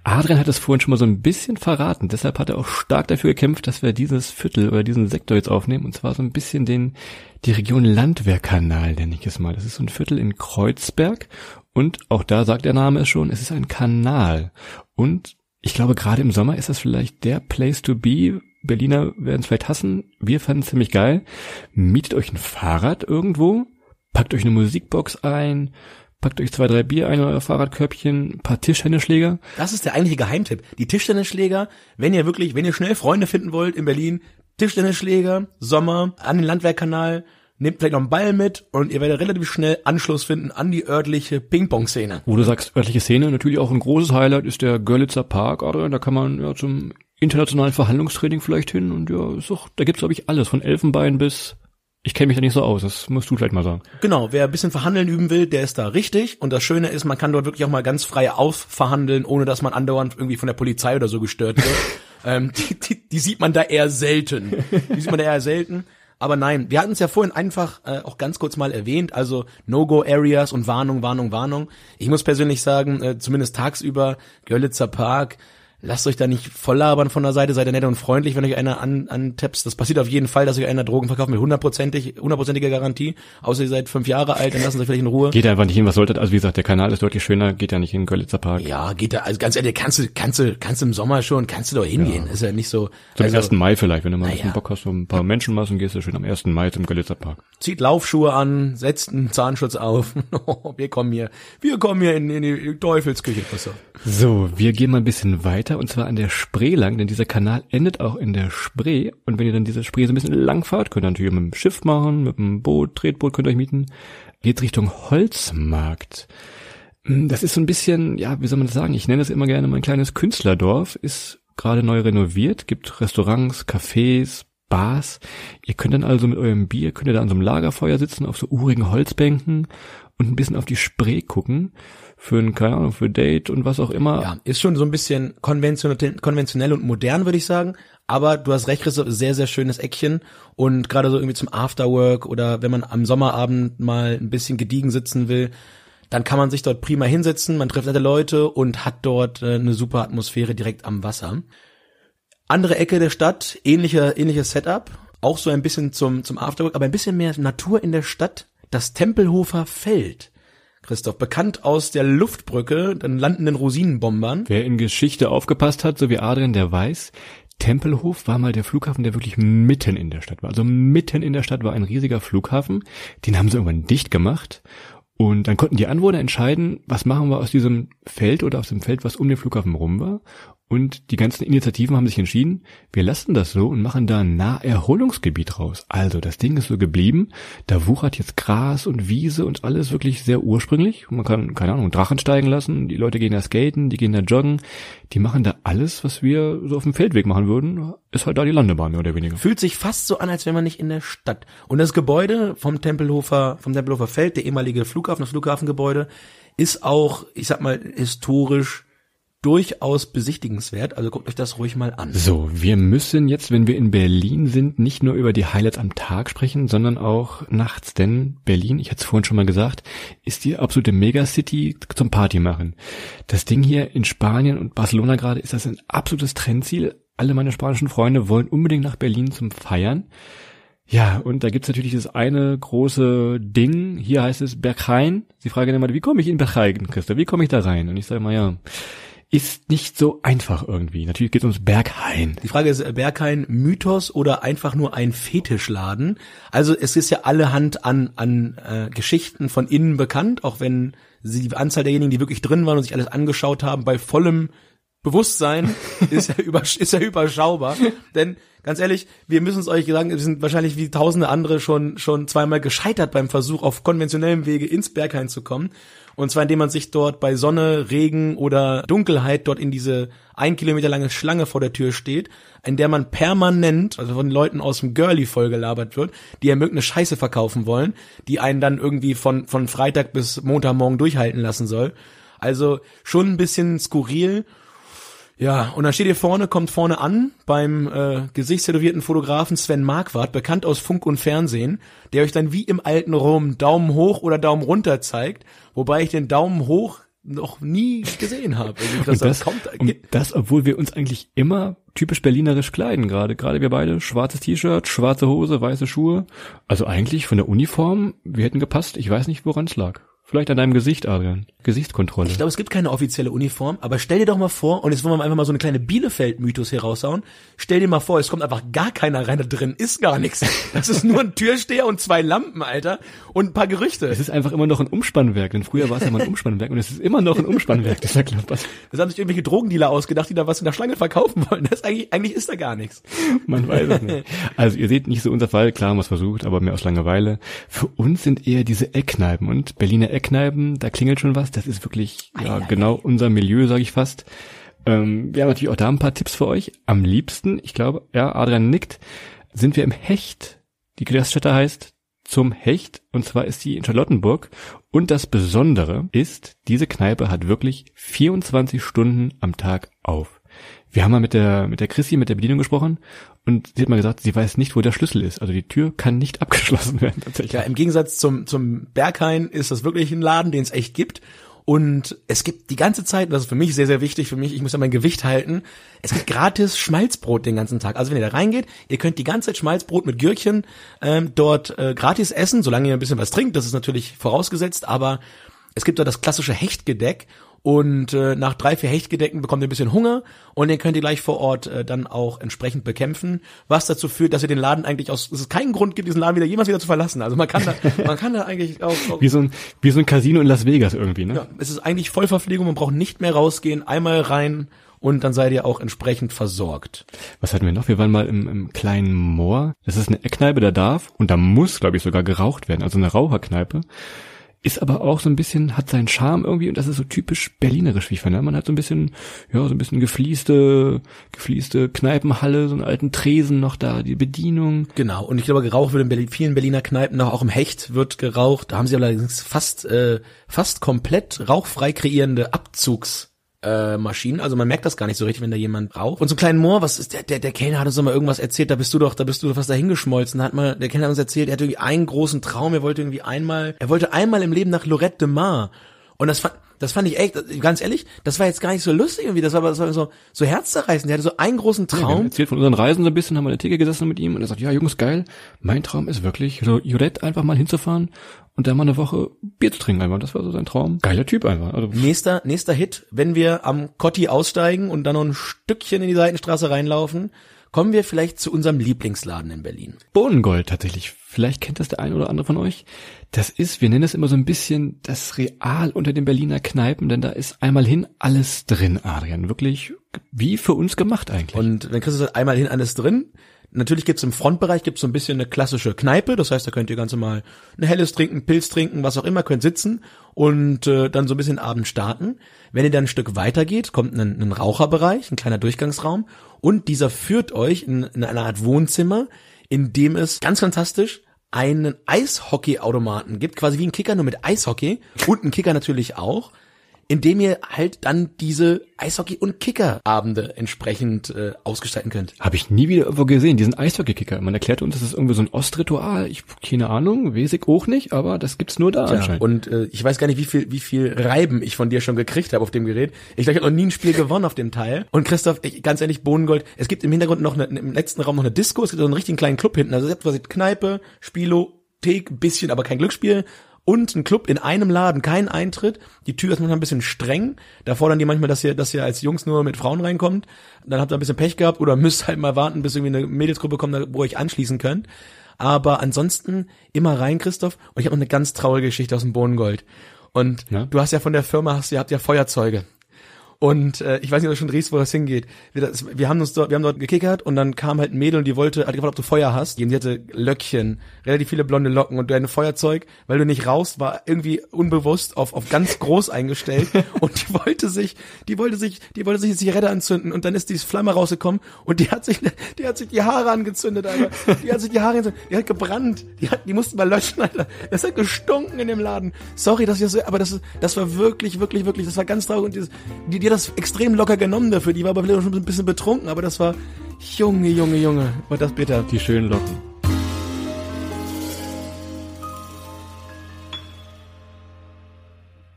Adrian hat es vorhin schon mal so ein bisschen verraten. Deshalb hat er auch stark dafür gekämpft, dass wir dieses Viertel oder diesen Sektor jetzt aufnehmen. Und zwar so ein bisschen den, die Region Landwehrkanal, nenne ich es mal. Das ist so ein Viertel in Kreuzberg. Und auch da sagt der Name es schon, es ist ein Kanal. Und ich glaube, gerade im Sommer ist das vielleicht der Place to be. Berliner werden es vielleicht hassen. Wir fanden es ziemlich geil. Mietet euch ein Fahrrad irgendwo, packt euch eine Musikbox ein, packt euch zwei, drei Bier ein in euer Fahrradkörbchen, paar Tischtennisschläger. Das ist der eigentliche Geheimtipp. Die Tischtennisschläger, wenn ihr wirklich, wenn ihr schnell Freunde finden wollt in Berlin, Tischtennisschläger, Sommer, an den Landwehrkanal, nehmt vielleicht noch einen Ball mit und ihr werdet relativ schnell Anschluss finden an die örtliche Ping-Pong-Szene. Wo du sagst, örtliche Szene, natürlich auch ein großes Highlight ist der Görlitzer Park, oder? Da kann man ja zum internationalen Verhandlungstraining vielleicht hin und ja, ist doch, da gibt's glaube ich alles, von Elfenbein bis Ich kenne mich da nicht so aus, das musst du vielleicht mal sagen. Genau, wer ein bisschen verhandeln üben will, der ist da richtig. Und das Schöne ist, man kann dort wirklich auch mal ganz frei aufverhandeln, ohne dass man andauernd irgendwie von der Polizei oder so gestört wird. (laughs) ähm, die, die, die sieht man da eher selten. Die sieht man da eher selten. Aber nein, wir hatten es ja vorhin einfach äh, auch ganz kurz mal erwähnt, also No-Go-Areas und Warnung, Warnung, Warnung. Ich muss persönlich sagen, äh, zumindest tagsüber, Görlitzer Park, lasst euch da nicht voll labern von der Seite, seid ihr nett und freundlich, wenn euch einer an, antapst. Das passiert auf jeden Fall, dass euch einer Drogen verkauft mit hundertprozentig, hundertprozentiger Garantie. Außer ihr seid fünf Jahre alt, dann lassen sie vielleicht in Ruhe. Geht einfach nicht hin, was solltet, also wie gesagt, der Kanal ist deutlich schöner, geht ja nicht in Görlitzer Park. Ja, geht da, also ganz ehrlich, kannst du, kannst du, kannst du im Sommer schon, kannst du doch hingehen. Ist ja nicht so. Zum also, 1. Mai vielleicht, wenn du mal ein bisschen Bock hast, so ein paar Menschenmassen, gehst du schön am 1. Mai zum Görlitzer Park. Zieht Laufschuhe an, setzt einen Zahnschutz auf. (laughs) wir kommen hier, wir kommen hier in, in die Teufelsküche. So, wir gehen mal ein bisschen weiter und zwar an der Spree lang, denn dieser Kanal endet auch in der Spree und wenn ihr dann diese Spree so ein bisschen lang fahrt, könnt ihr natürlich mit dem Schiff machen, mit dem Boot, Tretboot könnt ihr euch mieten, geht's Richtung Holzmarkt. Hm, Das ist so ein bisschen, ja, wie soll man das sagen? Ich nenne es immer gerne mein kleines Künstlerdorf, ist gerade neu renoviert, gibt Restaurants, Cafés, Bars. Ihr könnt dann also mit eurem Bier, könnt ihr da an so einem Lagerfeuer sitzen, auf so urigen Holzbänken und ein bisschen auf die Spree gucken. Für ein, keine Ahnung, für Date und was auch immer. Ja, ist schon so ein bisschen konventionell, und modern, würde ich sagen. Aber du hast recht, Christoph, sehr, sehr schönes Eckchen. Und gerade so irgendwie zum Afterwork oder wenn man am Sommerabend mal ein bisschen gediegen sitzen will, dann kann man sich dort prima hinsetzen, man trifft nette Leute und hat dort äh, eine super Atmosphäre direkt am Wasser. Andere Ecke der Stadt, ähnlicher, ähnliches Setup, auch so ein bisschen zum, zum Afterwork, aber ein bisschen mehr Natur in der Stadt, das Tempelhofer Feld. Christoph, bekannt aus der Luftbrücke, dann landenden Rosinenbombern. Wer in Geschichte aufgepasst hat, so wie Adrian, der weiß, Tempelhof war mal der Flughafen, der wirklich mitten in der Stadt war. Also mitten in der Stadt war ein riesiger Flughafen. Den haben sie irgendwann dicht gemacht. Und dann konnten die Anwohner entscheiden, was machen wir aus diesem Feld oder aus dem Feld, was um den Flughafen rum war. Und die ganzen Initiativen haben sich entschieden, wir lassen das so und machen da ein Naherholungsgebiet raus. Also das Ding ist so geblieben, da wuchert jetzt Gras und Wiese und alles wirklich sehr ursprünglich. Man kann, keine Ahnung, Drachen steigen lassen, die Leute gehen da skaten, die gehen da joggen, die machen da alles, was wir so auf dem Feldweg machen würden, ist halt da die Landebahn mehr oder weniger. Fühlt sich fast so an, als wäre man nicht in der Stadt. Und das Gebäude vom Tempelhofer, vom Tempelhofer Feld, der ehemalige Flughafen, das Flughafengebäude, ist auch, ich sag mal, historisch durchaus besichtigenswert. Also guckt euch das ruhig mal an. So, wir müssen jetzt, wenn wir in Berlin sind, nicht nur über die Highlights am Tag sprechen, sondern auch nachts, denn Berlin, ich hatte es vorhin schon mal gesagt, ist die absolute Megacity zum Party machen. Das Ding hier in Spanien und Barcelona gerade ist das ein absolutes Trendziel. Alle meine spanischen Freunde wollen unbedingt nach Berlin zum Feiern. Ja, und da gibt's natürlich das eine große Ding. Hier heißt es Berghain. Sie fragen immer, wie komme ich in Berghain, Christa? Wie komme ich da rein? Und ich sage mal, ja, ist nicht so einfach irgendwie. Natürlich geht's ums Berghain. Die Frage ist, äh, Berghain Mythos oder einfach nur ein Fetischladen? Also es ist ja allerhand an, an äh, Geschichten von innen bekannt, auch wenn sie die Anzahl derjenigen, die wirklich drin waren und sich alles angeschaut haben, bei vollem Bewusstsein (laughs) ist ja, über, ist ja überschaubar. Denn ganz ehrlich, wir müssen es euch sagen, wir sind wahrscheinlich wie tausende andere schon, schon zweimal gescheitert beim Versuch, auf konventionellem Wege ins Berghain zu kommen. Und zwar indem man sich dort bei Sonne, Regen oder Dunkelheit dort in diese ein Kilometer lange Schlange vor der Tür steht, in der man permanent, also von Leuten aus dem Girlie vollgelabert wird, die einem irgendeine Scheiße verkaufen wollen, die einen dann irgendwie von, von Freitag bis Montagmorgen durchhalten lassen soll. Also schon ein bisschen skurril. Ja, und dann steht ihr vorne, kommt vorne an beim äh, gesichtstätowierten Fotografen Sven Marquardt, bekannt aus Funk und Fernsehen, der euch dann wie im alten Rom Daumen hoch oder Daumen runter zeigt, wobei ich den Daumen hoch noch nie gesehen habe. Also Und das, kommt, und das, obwohl wir uns eigentlich immer typisch berlinerisch kleiden gerade. Gerade wir beide, schwarzes T-Shirt, schwarze Hose, weiße Schuhe. Also eigentlich von der Uniform, wir hätten gepasst. Ich weiß nicht, woran es lag. Vielleicht an deinem Gesicht, Adrian. Gesichtskontrolle. Ich glaube, es gibt keine offizielle Uniform, aber stell dir doch mal vor, und jetzt wollen wir einfach mal so eine kleine Bielefeld-Mythos hier raushauen. Stell dir mal vor, es kommt einfach gar keiner rein, da drin ist gar nichts. Das ist nur ein Türsteher und zwei Lampen, Alter, und ein paar Gerüchte. es ist einfach immer noch ein Umspannwerk, denn früher war es ja mal ein Umspannwerk und es ist immer noch ein Umspannwerk, dieser Klappers. Das haben sich irgendwelche Drogendealer ausgedacht, die da was in der Schlange verkaufen wollen. Das ist eigentlich, eigentlich ist da gar nichts. Man weiß es nicht. Also ihr seht nicht so unser Fall, klar haben wir es versucht, aber mehr aus Langeweile. Für uns sind eher diese Eckkneipen und Berliner Eckkneipen, da klingelt schon was, das ist wirklich ja, genau unser Milieu, sage ich fast. Ähm, wir haben natürlich auch da ein paar Tipps für euch. Am liebsten, ich glaube, ja, Adrian nickt, sind wir im Hecht. Die Gaststätte heißt zum Hecht und zwar ist sie in Charlottenburg und das Besondere ist, diese Kneipe hat wirklich 24 Stunden am Tag auf. Wir haben mal mit der mit der Chrissy mit der Bedienung gesprochen und sie hat mal gesagt, sie weiß nicht, wo der Schlüssel ist. Also die Tür kann nicht (laughs) abgeschlossen werden tatsächlich. Ja, im Gegensatz zum zum Berghain ist das wirklich ein Laden, den es echt gibt. Und es gibt die ganze Zeit, das ist für mich sehr, sehr wichtig, für mich, ich muss ja mein Gewicht halten, es gibt gratis Schmalzbrot den ganzen Tag. Also wenn ihr da reingeht, ihr könnt die ganze Zeit Schmalzbrot mit Gürkchen ähm, dort äh, gratis essen, solange ihr ein bisschen was trinkt, das ist natürlich vorausgesetzt, aber es gibt da das klassische Hechtgedeck und äh, nach drei, vier Hechtgedecken bekommt ihr ein bisschen Hunger und den könnt ihr gleich vor Ort äh, dann auch entsprechend bekämpfen, was dazu führt, dass ihr den Laden eigentlich aus, dass es keinen Grund gibt, diesen Laden wieder jemals wieder zu verlassen. Also man kann da, (laughs) man kann da eigentlich auch, auch Wie so ein wie so ein Casino in Las Vegas irgendwie, ne? ja, es ist eigentlich Vollverpflegung, man braucht nicht mehr rausgehen, einmal rein und dann seid ihr auch entsprechend versorgt. Was hatten wir noch? Wir waren mal im, im kleinen Moor. Das ist eine Eckkneipe, da darf und da muss, glaube ich, sogar geraucht werden. Also eine Raucherkneipe. Ist aber auch so ein bisschen, hat seinen Charme irgendwie und das ist so typisch berlinerisch, wie ich finde. Man hat so ein bisschen, ja, so ein bisschen gefließte, gefließte Kneipenhalle, so einen alten Tresen noch da, die Bedienung. Genau, und ich glaube, geraucht wird in Berlin, vielen Berliner Kneipen noch, auch im Hecht wird geraucht. Da haben sie allerdings fast, äh, fast komplett rauchfrei kreierende Abzugs äh, Maschinen, also man merkt das gar nicht so richtig, wenn da jemand raucht. Und so einen kleinen Moor, was ist der, der, der Kellner hat uns mal irgendwas erzählt, da bist du doch, da bist du doch fast dahingeschmolzen, hat mal, der Kellner hat uns erzählt, er hatte irgendwie einen großen Traum, er wollte irgendwie einmal, er wollte einmal im Leben nach Lorette de Mar. Und das fand, das fand ich echt, ganz ehrlich, das war jetzt gar nicht so lustig irgendwie, das war, das war so, so herzzerreißend. Der hatte so einen großen Ja, Traum. erzählt von unseren Reisen so ein bisschen, haben wir an der Theke gesessen mit ihm und er sagt, ja Jungs, geil, mein Traum ist wirklich, so Jurette einfach mal hinzufahren und da mal eine Woche Bier zu trinken einfach. Das war so sein Traum. Geiler Typ einfach. Also Nächster, nächster Hit, wenn wir am Cotti aussteigen und dann noch ein Stückchen in die Seitenstraße reinlaufen, kommen wir vielleicht zu unserem Lieblingsladen in Berlin. Bohnengold tatsächlich. Vielleicht kennt das der ein oder andere von euch. Das ist, wir nennen es immer so ein bisschen das Real unter den Berliner Kneipen, denn da ist einmal hin alles drin, Adrian. Wirklich wie für uns gemacht eigentlich. Und wenn Christus sagt, einmal hin alles drin, natürlich gibt's im Frontbereich gibt's so ein bisschen eine klassische Kneipe, das heißt, da könnt ihr ganz normal ein helles trinken, Pilz trinken, was auch immer, könnt sitzen und äh, dann so ein bisschen Abend starten. Wenn ihr dann ein Stück weiter geht, kommt ein, ein Raucherbereich, ein kleiner Durchgangsraum und dieser führt euch in, in eine Art Wohnzimmer, in dem es ganz fantastisch einen Eishockey-Automaten gibt, quasi wie ein Kicker, nur mit Eishockey und ein Kicker natürlich auch, in dem ihr halt dann diese Eishockey- und Kicker-Abende entsprechend äh, ausgestalten könnt. Habe ich nie wieder irgendwo gesehen, diesen Eishockey-Kicker. Man erklärte uns, das ist irgendwie so ein Ostritual. Ich keine Ahnung, weiß ich auch nicht, aber das gibt's nur da Ja, anscheinend. und äh, ich weiß gar nicht, wie viel, wie viel Reiben ich von dir schon gekriegt habe auf dem Gerät. Ich glaube, ich habe noch nie ein Spiel gewonnen auf dem Teil. Und Christoph, ich, ganz ehrlich, Bohnengold, es gibt im Hintergrund noch eine, im letzten Raum noch eine Disco, es gibt so einen richtigen kleinen Club hinten. Also ihr habt quasi Kneipe, Spielothek, ein bisschen, aber kein Glücksspiel. Und ein Club in einem Laden, kein Eintritt. Die Tür ist manchmal ein bisschen streng. Da fordern die manchmal, dass ihr, dass ihr als Jungs nur mit Frauen reinkommt. Dann habt ihr ein bisschen Pech gehabt oder (laughs) müsst halt mal warten, bis irgendwie eine Mädelsgruppe kommt, wo ihr euch anschließen könnt. Aber ansonsten immer rein, Christoph. Und ich habe noch eine ganz traurige Geschichte aus dem Bohnengold. Und Ja? du hast ja von der Firma, hast, ihr habt ja Feuerzeuge. Und äh, ich weiß nicht, ob du schon riechst, wo das hingeht. Wir, das, wir haben uns dort, wir haben dort gekickert und dann kam halt ein Mädel und die wollte, hat gefragt, ob du Feuer hast. Und die hatte Löckchen, relativ viele blonde Locken und dein Feuerzeug, weil du nicht rauchst, war irgendwie unbewusst auf, auf ganz groß eingestellt (laughs) und die wollte sich, die wollte sich, die wollte sich eine Zigarette anzünden und dann ist diese Flamme rausgekommen und die hat sich, die hat sich die Haare angezündet, Alter. Die hat sich die Haare angezündet, die hat gebrannt, die hat, die mussten mal löschen, Alter. Das hat gestunken in dem Laden. Sorry, dass ich das so, aber das, ist- das war wirklich, wirklich, wirklich, das war ganz traurig und dieses, die, hat das extrem locker genommen dafür, die war aber vielleicht schon ein bisschen betrunken, aber das war, Junge, Junge, Junge, war das bitter. die schönen Locken.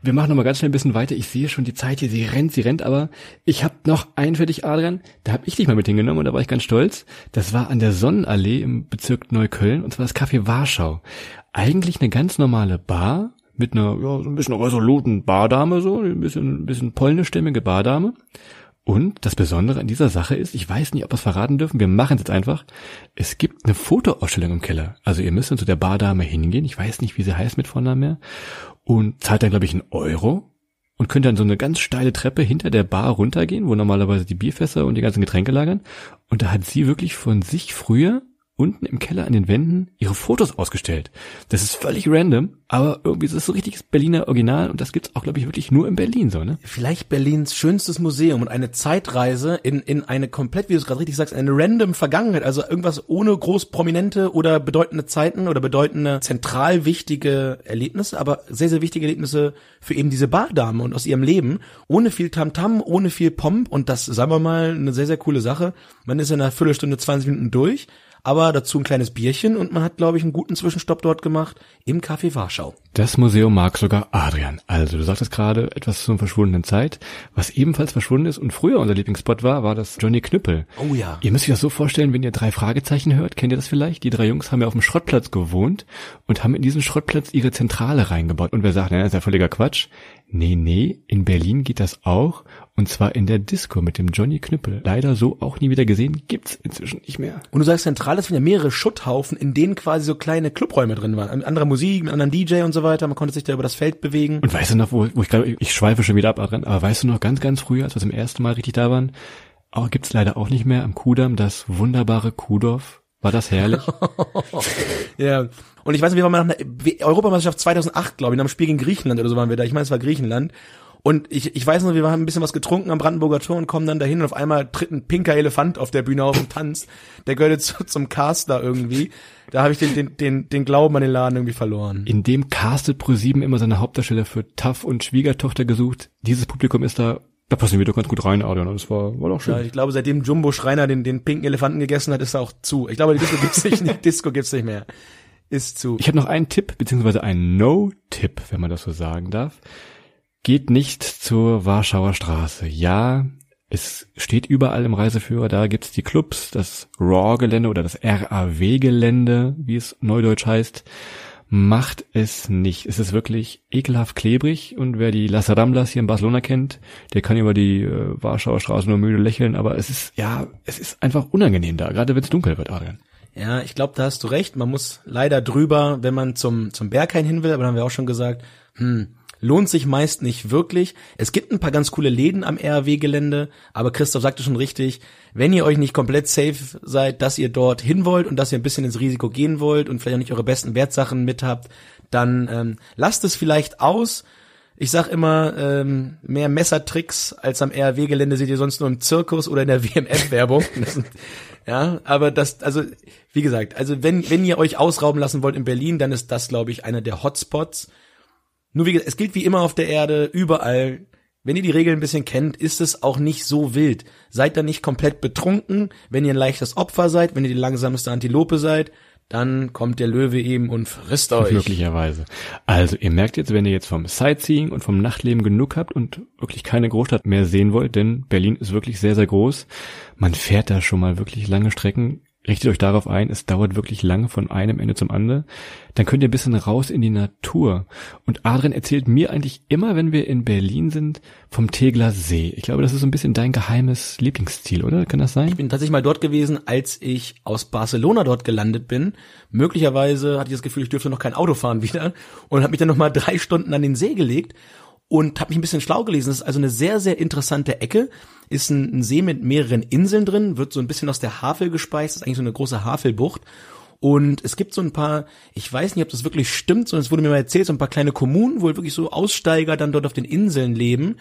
Wir machen noch mal ganz schnell ein bisschen weiter. Ich sehe schon die Zeit hier, sie rennt, sie rennt, aber ich habe noch einen für dich, Adrian. Da habe ich dich mal mit hingenommen und da war ich ganz stolz. Das war an der Sonnenallee im Bezirk Neukölln und zwar das Café Warschau. Eigentlich eine ganz normale Bar mit einer ja, so ein bisschen resoluten Bardame, so ein bisschen, ein bisschen polnischstämmige Bardame. Und das Besondere an dieser Sache ist, ich weiß nicht, ob wir es verraten dürfen, wir machen es jetzt einfach. Es gibt eine Fotoausstellung im Keller. Also ihr müsst dann zu der Bardame hingehen, ich weiß nicht, wie sie heißt mit Vornamen mehr, und zahlt dann, glaube ich, einen Euro und könnt dann so eine ganz steile Treppe hinter der Bar runtergehen, wo normalerweise die Bierfässer und die ganzen Getränke lagern. Und da hat sie wirklich von sich früher unten im Keller an den Wänden ihre Fotos ausgestellt. Das ist völlig random, aber irgendwie ist es so richtiges Berliner Original und das gibt's auch, glaube ich, wirklich nur in Berlin so, ne? Vielleicht Berlins schönstes Museum und eine Zeitreise in, in eine komplett, wie du es gerade richtig sagst, eine random Vergangenheit, also irgendwas ohne groß prominente oder bedeutende Zeiten oder bedeutende zentral wichtige Erlebnisse, aber sehr, sehr wichtige Erlebnisse für eben diese Bardame und aus ihrem Leben, ohne viel Tamtam, ohne viel Pomp und das, sagen wir mal, eine sehr, sehr coole Sache. Man ist in einer Viertelstunde, 20 Minuten durch aber dazu ein kleines Bierchen und man hat, glaube ich, einen guten Zwischenstopp dort gemacht im Café Warschau. Das Museum mag sogar Adrian. Also du sagtest gerade etwas zur verschwundenen Zeit. Was ebenfalls verschwunden ist und früher unser Lieblingsspot war, war das Johnny Knüppel. Oh ja. Ihr müsst euch das so vorstellen, wenn ihr drei Fragezeichen hört, kennt ihr das vielleicht? Die drei Jungs haben ja auf dem Schrottplatz gewohnt und haben in diesen Schrottplatz ihre Zentrale reingebaut. Und wer sagt, na, das ist ja völliger Quatsch. Nee, nee, in Berlin geht das auch. Und zwar in der Disco mit dem Johnny Knüppel. Leider so auch nie wieder gesehen, gibt's inzwischen nicht mehr. Und du sagst zentral, das sind ja mehrere Schutthaufen, in denen quasi so kleine Clubräume drin waren. Mit anderer Musik, mit anderen DJ und so weiter. Man konnte sich da über das Feld bewegen. Und weißt du noch, wo, wo ich gerade, ich schweife schon wieder ab, aber weißt du noch ganz, ganz früher, als wir zum ersten Mal richtig da waren, auch gibt's leider auch nicht mehr am Kudamm das wunderbare Kuhdorf. War das herrlich? (laughs) ja. Und ich weiß nicht, wir waren mal nach einer Europameisterschaft 2008, glaube ich, nach einem Spiel gegen Griechenland oder so waren wir da. Ich meine, es war Griechenland. Und ich, ich weiß noch, wir haben ein bisschen was getrunken am Brandenburger Tor und kommen dann dahin und auf einmal tritt ein pinker Elefant auf der Bühne auf und tanzt. Der gehört jetzt zum Cast da irgendwie. Da habe ich den, den, den, den Glauben an den Laden irgendwie verloren. In dem castet Pro7 immer seine Hauptdarsteller für Tough und Schwiegertochter gesucht. Dieses Publikum ist da da passen wir doch ganz gut rein, Adrian. Das war, war doch schön. Ja, ich glaube, seitdem Jumbo Schreiner den, den pinken Elefanten gegessen hat, ist er auch zu. Ich glaube, die Disco gibt's nicht, die Disco gibt's nicht mehr. Ist zu. Ich habe noch einen Tipp, beziehungsweise einen No-Tipp, wenn man das so sagen darf. Geht nicht zur Warschauer Straße. Ja, es steht überall im Reiseführer, da gibt's die Clubs, das RAW-Gelände oder das RAW-Gelände, wie es neudeutsch heißt. Macht es nicht. Es ist wirklich ekelhaft klebrig und wer die Las Ramblas hier in Barcelona kennt, der kann über die äh, Warschauer Straße nur müde lächeln, aber es ist, ja, es ist einfach unangenehm da, gerade wenn es dunkel wird, Adrian. Ja, ich glaube, da hast du recht. Man muss leider drüber, wenn man zum, zum Berghain hin will, aber dann haben wir auch schon gesagt, hm, lohnt sich meist nicht wirklich. Es gibt ein paar ganz coole Läden am RAW-Gelände, aber Christoph sagte schon richtig, wenn ihr euch nicht komplett safe seid, dass ihr dort hin wollt und dass ihr ein bisschen ins Risiko gehen wollt und vielleicht auch nicht eure besten Wertsachen mit habt, dann ähm, lasst es vielleicht aus. Ich sag immer, ähm, mehr Messertricks als am RAW-Gelände seht ihr sonst nur im Zirkus oder in der (laughs) WMF-Werbung. (laughs) ja, aber das, also wie gesagt, also wenn wenn ihr euch ausrauben lassen wollt in Berlin, dann ist das, glaube ich, einer der Hotspots. Nur wie gesagt, es gilt wie immer auf der Erde, überall. Wenn ihr die Regeln ein bisschen kennt, ist es auch nicht so wild. Seid da nicht komplett betrunken. Wenn ihr ein leichtes Opfer seid, wenn ihr die langsamste Antilope seid, dann kommt der Löwe eben und frisst euch. Möglicherweise. Also ihr merkt jetzt, wenn ihr jetzt vom Sightseeing und vom Nachtleben genug habt und wirklich keine Großstadt mehr sehen wollt, denn Berlin ist wirklich sehr, sehr groß. Man fährt da schon mal wirklich lange Strecken richtet euch darauf ein, es dauert wirklich lange von einem Ende zum anderen, dann könnt ihr ein bisschen raus in die Natur. Und Adrian erzählt mir eigentlich immer, wenn wir in Berlin sind, vom Tegler See. Ich glaube, das ist so ein bisschen dein geheimes Lieblingsziel, oder? Kann das sein? Ich bin tatsächlich mal dort gewesen, als ich aus Barcelona dort gelandet bin. Möglicherweise hatte ich das Gefühl, ich dürfte noch kein Auto fahren wieder und habe mich dann noch mal drei Stunden an den See gelegt und habe mich ein bisschen schlau gelesen. Das ist also eine sehr, sehr interessante Ecke. Ist ein, ein, See mit mehreren Inseln drin, wird so ein bisschen aus der Havel gespeist, ist eigentlich so eine große Havelbucht. Und es gibt so ein paar, ich weiß nicht, ob das wirklich stimmt, sondern es wurde mir mal erzählt, so ein paar kleine Kommunen, wo wirklich so Aussteiger dann dort auf den Inseln leben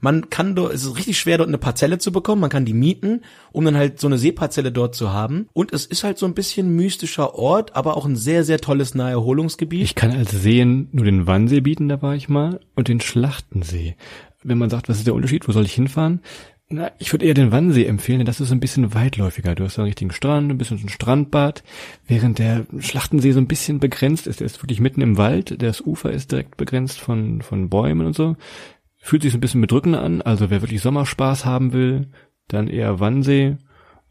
man kann dort, es ist richtig schwer, dort eine Parzelle zu bekommen. Man kann die mieten, um dann halt so eine Seeparzelle dort zu haben. Und es ist halt so ein bisschen mystischer Ort, aber auch ein sehr, sehr tolles Naherholungsgebiet. Ich kann als Seen nur den Wannsee bieten, da war ich mal, und den Schlachtensee. Wenn man sagt, was ist der Unterschied, wo soll ich hinfahren? Na, ich würde eher den Wannsee empfehlen, denn das ist ein bisschen weitläufiger. Du hast einen richtigen Strand, ein bisschen ein Strandbad, während der Schlachtensee so ein bisschen begrenzt ist. Der ist wirklich mitten im Wald, das Ufer ist direkt begrenzt von, von Bäumen und so. Fühlt sich so ein bisschen bedrückend an, also wer wirklich Sommerspaß haben will, dann eher Wannsee.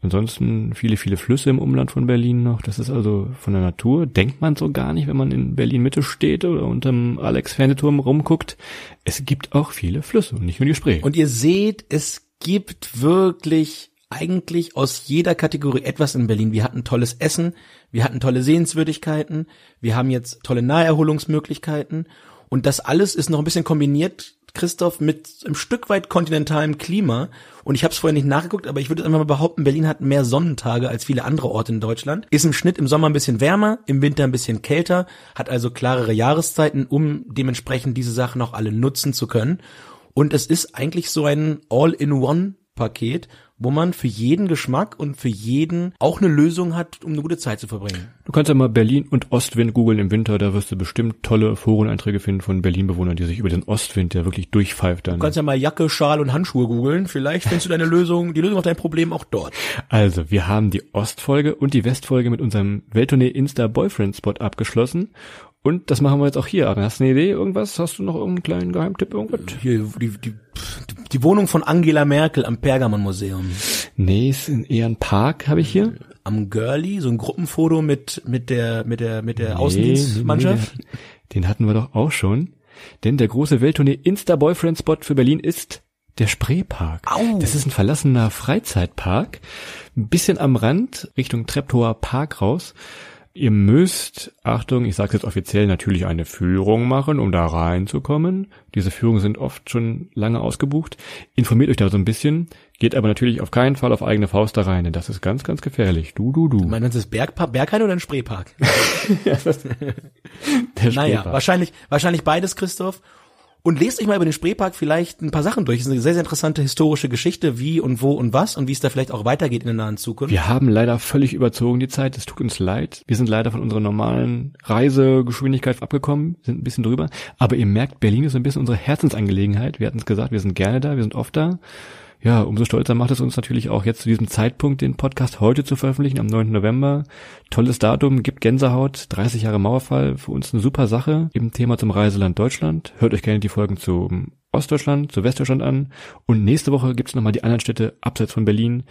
Ansonsten viele, viele Flüsse im Umland von Berlin noch. Das ist also von der Natur, denkt man so gar nicht, wenn man in Berlin Mitte steht oder unterm Alex Fernsehturm rumguckt. Es gibt auch viele Flüsse und nicht nur die Spree. Und ihr seht, es gibt wirklich eigentlich aus jeder Kategorie etwas in Berlin. Wir hatten tolles Essen, wir hatten tolle Sehenswürdigkeiten, wir haben jetzt tolle Naherholungsmöglichkeiten und das alles ist noch ein bisschen kombiniert Christoph, mit einem Stück weit kontinentalem Klima. Und ich habe es vorher nicht nachgeguckt, aber ich würde einfach mal behaupten, Berlin hat mehr Sonnentage als viele andere Orte in Deutschland. Ist im Schnitt im Sommer ein bisschen wärmer, im Winter ein bisschen kälter, hat also klarere Jahreszeiten, um dementsprechend diese Sachen auch alle nutzen zu können. Und es ist eigentlich so ein All-in-One-Paket, wo man für jeden Geschmack und für jeden auch eine Lösung hat, um eine gute Zeit zu verbringen. Du kannst ja mal Berlin und Ostwind googeln im Winter, da wirst du bestimmt tolle Foreneinträge finden von Berlin-Bewohnern, die sich über den Ostwind, der wirklich durchpfeift dann. Du kannst ja mal Jacke, Schal und Handschuhe googeln. Vielleicht findest du deine (laughs) Lösung, die Lösung auf dein Problem auch dort. Also, wir haben die Ostfolge und die Westfolge mit unserem Welttournee Insta Boyfriend Spot abgeschlossen. Und das machen wir jetzt auch hier. Adrian, hast du eine Idee? Irgendwas? Hast du noch irgendeinen kleinen Geheimtipp? Irgendwas? Hier, die, die, die Wohnung von Angela Merkel am Pergamon Museum. Nee, ist eher ein Park, habe ich hier. Am Girlie, so ein Gruppenfoto mit, mit der, mit der, mit der Nee, Außendienstmannschaft. nee, Den hatten wir doch auch schon. Denn der große Welttournee Insta Boyfriend Spot für Berlin ist der Spreepark. Au. Das ist ein verlassener Freizeitpark. Ein bisschen am Rand, Richtung Treptower Park raus. Ihr müsst, Achtung, ich sage jetzt offiziell, natürlich eine Führung machen, um da reinzukommen. Diese Führungen sind oft schon lange ausgebucht. Informiert euch da so ein bisschen, geht aber natürlich auf keinen Fall auf eigene Faust da rein, denn das ist ganz, ganz gefährlich. Du, du, du. Meinst du das Bergpark, Berghain oder ein Spreepark? (laughs) (laughs) Der Naja, Spreepark. wahrscheinlich, wahrscheinlich beides, Christoph. Und lest euch mal über den Spreepark vielleicht ein paar Sachen durch. Das ist eine sehr, sehr interessante historische Geschichte, wie und wo und was und wie es da vielleicht auch weitergeht in der nahen Zukunft. Wir haben leider völlig überzogen die Zeit. Es tut uns leid. Wir sind leider von unserer normalen Reisegeschwindigkeit abgekommen, sind ein bisschen drüber. Aber ihr merkt, Berlin ist ein bisschen unsere Herzensangelegenheit. Wir hatten es gesagt, wir sind gerne da, wir sind oft da. Ja, umso stolzer macht es uns natürlich auch jetzt zu diesem Zeitpunkt den Podcast heute zu veröffentlichen, am 9. November. Tolles Datum, gibt Gänsehaut, 30 Jahre Mauerfall, für uns eine super Sache im Thema zum Reiseland Deutschland. Hört euch gerne die Folgen zum Ostdeutschland, zu Westdeutschland an. Und nächste Woche gibt's nochmal die anderen Städte abseits von Berlin.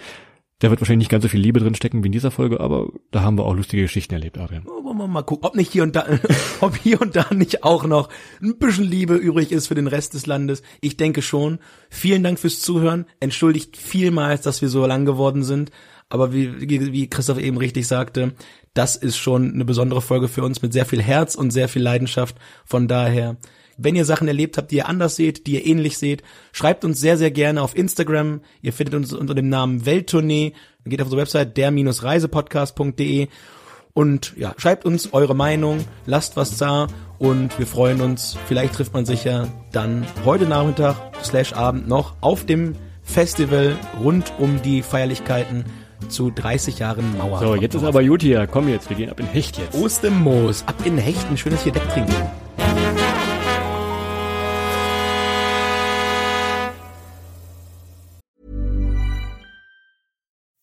Da wird wahrscheinlich nicht ganz so viel Liebe drin stecken wie in dieser Folge, aber da haben wir auch lustige Geschichten erlebt, Adrian. Wollen wir mal gucken, ob nicht hier und da, (laughs) ob hier und da nicht auch noch ein bisschen Liebe übrig ist für den Rest des Landes. Ich denke schon. Vielen Dank fürs Zuhören. Entschuldigt vielmals, dass wir so lang geworden sind. Aber wie wie Christoph eben richtig sagte, das ist schon eine besondere Folge für uns mit sehr viel Herz und sehr viel Leidenschaft. Von daher, wenn ihr Sachen erlebt habt, die ihr anders seht, die ihr ähnlich seht, schreibt uns sehr, sehr gerne auf Instagram. Ihr findet uns unter dem Namen Welttournee. Geht auf unsere Website der-reisepodcast.de und ja, schreibt uns eure Meinung, lasst was da und wir freuen uns. Vielleicht trifft man sich ja dann heute Nachmittag slash Abend noch auf dem Festival rund um die Feierlichkeiten zu 30 Jahren Mauer. So, jetzt ist aber gut hier. Komm jetzt, wir gehen ab in Hecht jetzt. Ostermoos, ab in Hechten, schönes hier Deck trinken.